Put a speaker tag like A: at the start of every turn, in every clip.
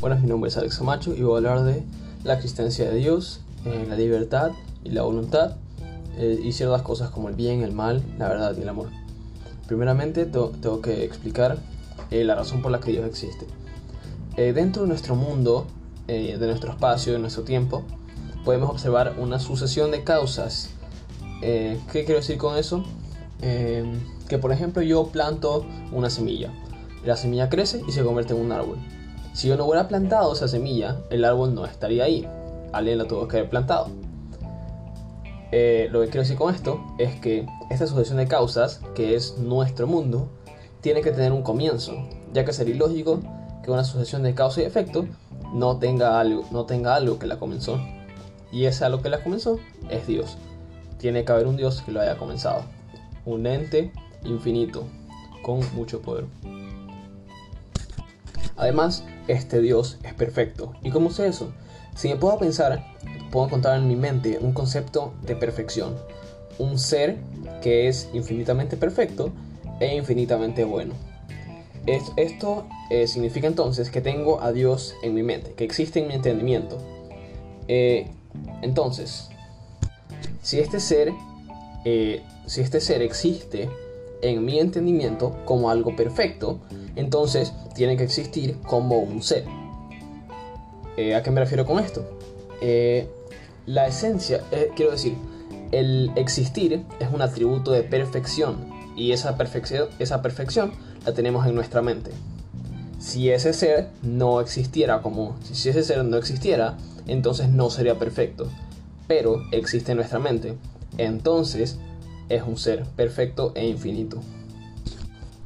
A: Buenas, mi nombre es Alex Camacho y voy a hablar de la existencia de Dios, eh, la libertad y la voluntad eh, y ciertas cosas como el bien, el mal, la verdad y el amor. Primeramente tengo que explicar eh, la razón por la que Dios existe. dentro de nuestro mundo, de nuestro espacio, de nuestro tiempo, podemos observar una sucesión de causas. ¿Qué quiero decir con eso? que por ejemplo yo planto una semilla. La semilla crece y se convierte en un árbol si yo no hubiera plantado esa semilla, el árbol no estaría ahí. Alguien la tuvo que haber plantado. Eh, lo que quiero decir con esto es que esta sucesión de causas, que es nuestro mundo, tiene que tener un comienzo, ya que sería ilógico que una sucesión de causa y efecto no tenga algo, no tenga algo que la comenzó. Y ese algo que la comenzó es Dios. Tiene que haber un Dios que lo haya comenzado. Un ente infinito, con mucho poder. Además, este Dios es perfecto. ¿Y cómo sé eso? Si me puedo pensar, puedo encontrar en mi mente un concepto de perfección. Un ser que es infinitamente perfecto e infinitamente bueno. Esto eh, significa entonces que tengo a Dios en mi mente, que existe en mi entendimiento. Eh, entonces, si este ser, eh, si este ser existe en mi entendimiento como algo perfecto, entonces tiene que existir como un ser. Eh, ¿A qué me refiero con esto? Eh, la esencia, eh, quiero decir, el existir es un atributo de perfección y esa perfección, esa perfección la tenemos en nuestra mente. Si ese ser no existiera como, si ese ser no existiera, entonces no sería perfecto, pero existe en nuestra mente, entonces es un ser perfecto e infinito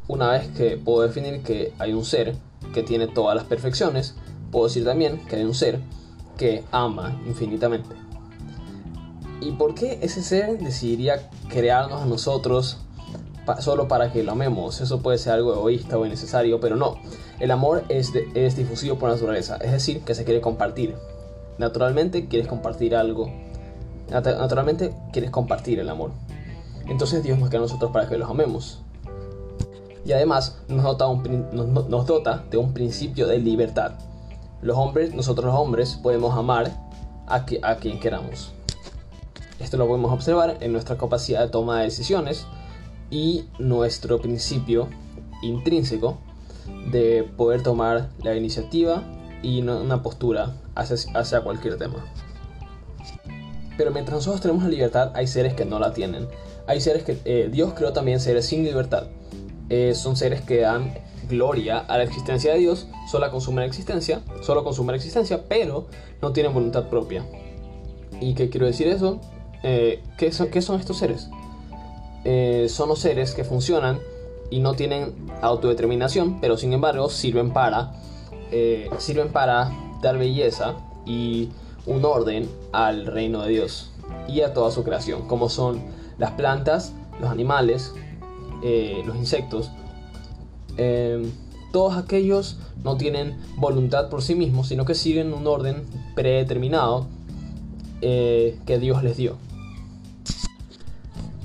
A: una vez que puedo definir que hay un ser que tiene todas las perfecciones, puedo decir también que hay un ser que ama infinitamente. ¿Y por qué ese ser decidiría crearnos a nosotros solo para que lo amemos? Eso puede ser algo egoísta o innecesario, pero no. El amor es, es difusivo por naturaleza, es decir, que se quiere compartir. Naturalmente quieres compartir algo. Naturalmente quieres compartir el amor. Entonces Dios nos crea a nosotros para que los amemos y además nos dota, nos, dota de un principio de libertad. Los hombres, nosotros los hombres, podemos amar a, a quien queramos. Esto lo podemos observar en nuestra capacidad de toma de decisiones y nuestro principio intrínseco de poder tomar la iniciativa y una postura hacia, hacia cualquier tema. Pero mientras nosotros tenemos la libertad, hay seres que no la tienen. Hay seres que eh, Dios creó también seres sin libertad. Eh, son seres que dan gloria a la existencia de Dios, solo consumen existencia, solo consumen existencia, pero no tienen voluntad propia. ¿Y qué quiero decir eso? Eh, ¿qué, son, ¿qué, son, estos seres? Eh, son los seres que funcionan y no tienen autodeterminación, pero sin embargo sirven para, sirven para dar belleza y un orden al reino de Dios y a toda su creación, como son las plantas, los animales, eh, los insectos, eh, todos aquellos no tienen voluntad por sí mismos, sino que siguen un orden predeterminado eh, que Dios les dio.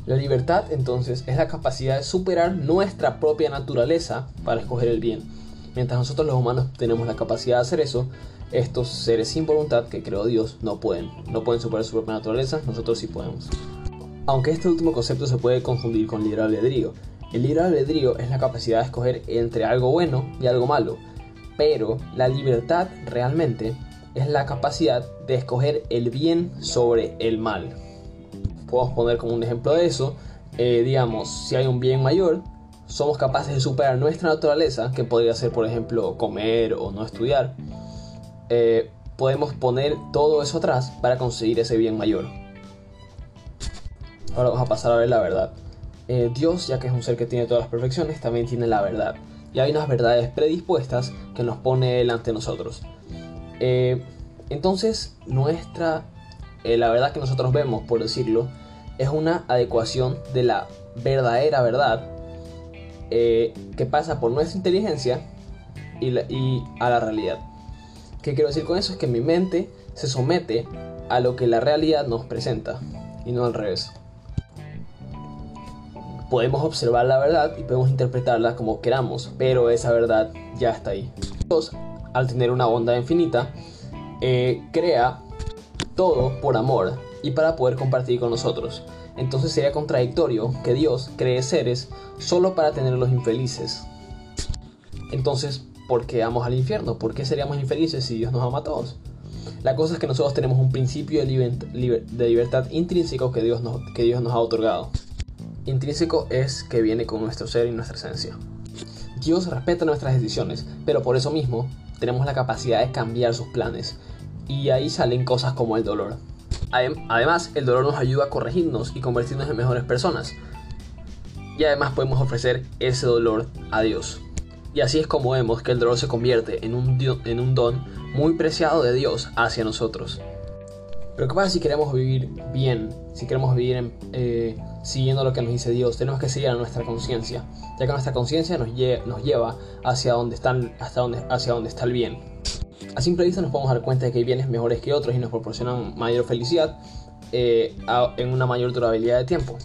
A: La libertad entonces es la capacidad de superar nuestra propia naturaleza para escoger el bien. Mientras nosotros los humanos tenemos la capacidad de hacer eso, estos seres sin voluntad que creó Dios no pueden. No pueden superar su propia naturaleza, nosotros sí podemos. Aunque este último concepto se puede confundir con libre albedrío. El libre albedrío es la capacidad de escoger entre algo bueno y algo malo, pero la libertad realmente es la capacidad de escoger el bien sobre el mal. Podemos poner como un ejemplo de eso, eh, digamos, si hay un bien mayor, somos capaces de superar nuestra naturaleza, que podría ser por ejemplo comer o no estudiar, eh, podemos poner todo eso atrás para conseguir ese bien mayor. Ahora vamos a pasar a ver la verdad. Eh, Dios, ya que es un ser que tiene todas las perfecciones, también tiene la verdad. Y hay unas verdades predispuestas que nos pone delante de nosotros. Eh, entonces, nuestra, eh, la verdad que nosotros vemos, por decirlo, es una adecuación de la verdadera verdad que pasa por nuestra inteligencia y, y a la realidad. ¿Qué quiero decir con eso? Es que mi mente se somete a lo que la realidad nos presenta y no al revés podemos observar la verdad y podemos interpretarla como queramos, pero esa verdad ya está ahí. Dios al tener una bondad infinita, eh, crea todo por amor y para poder compartir con nosotros. Entonces sería contradictorio que Dios cree seres solo para tenerlos infelices. Entonces, ¿por qué vamos al infierno? ¿Por qué seríamos infelices si Dios nos ama a todos? La cosa es que nosotros tenemos un principio de, libertad intrínseco que Dios, nos, que Dios nos ha otorgado. Intrínseco es que viene con nuestro ser y nuestra esencia. Dios respeta nuestras decisiones, pero por eso mismo tenemos la capacidad de cambiar sus planes. Y ahí salen cosas como el dolor. Además, el dolor nos ayuda a corregirnos y convertirnos en mejores personas. Y además podemos ofrecer ese dolor a Dios. Y así es como vemos que el dolor se convierte en un, en un don muy preciado de Dios hacia nosotros. Pero ¿qué pasa si queremos vivir bien? Si queremos vivir eh, siguiendo lo que nos dice Dios, tenemos que seguir a nuestra conciencia, ya que nuestra conciencia nos, nos, lleva hacia donde, están, hasta donde, hacia donde está el bien. A simple vista nos podemos dar cuenta de que hay bienes mejores que otros y nos proporcionan mayor felicidad eh, en una mayor durabilidad de tiempo.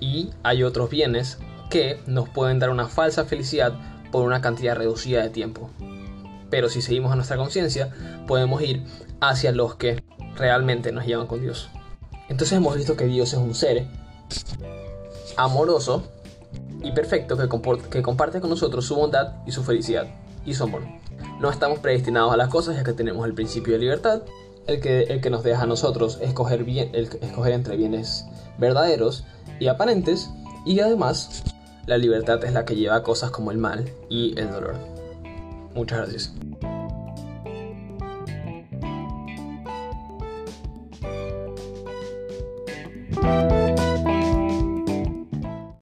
A: Y hay otros bienes que nos pueden dar una falsa felicidad por una cantidad reducida de tiempo. Pero si seguimos a nuestra conciencia, podemos ir hacia los que realmente nos llevan con Dios. Entonces hemos visto que Dios es un ser amoroso y perfecto que, comparte con nosotros su bondad y su felicidad y su amor. No estamos predestinados a las cosas ya que tenemos el principio de libertad, el que, el que nos deja a nosotros escoger, bien, el, escoger entre bienes verdaderos y aparentes y además la libertad es la que lleva a cosas como el mal y el dolor. Muchas gracias.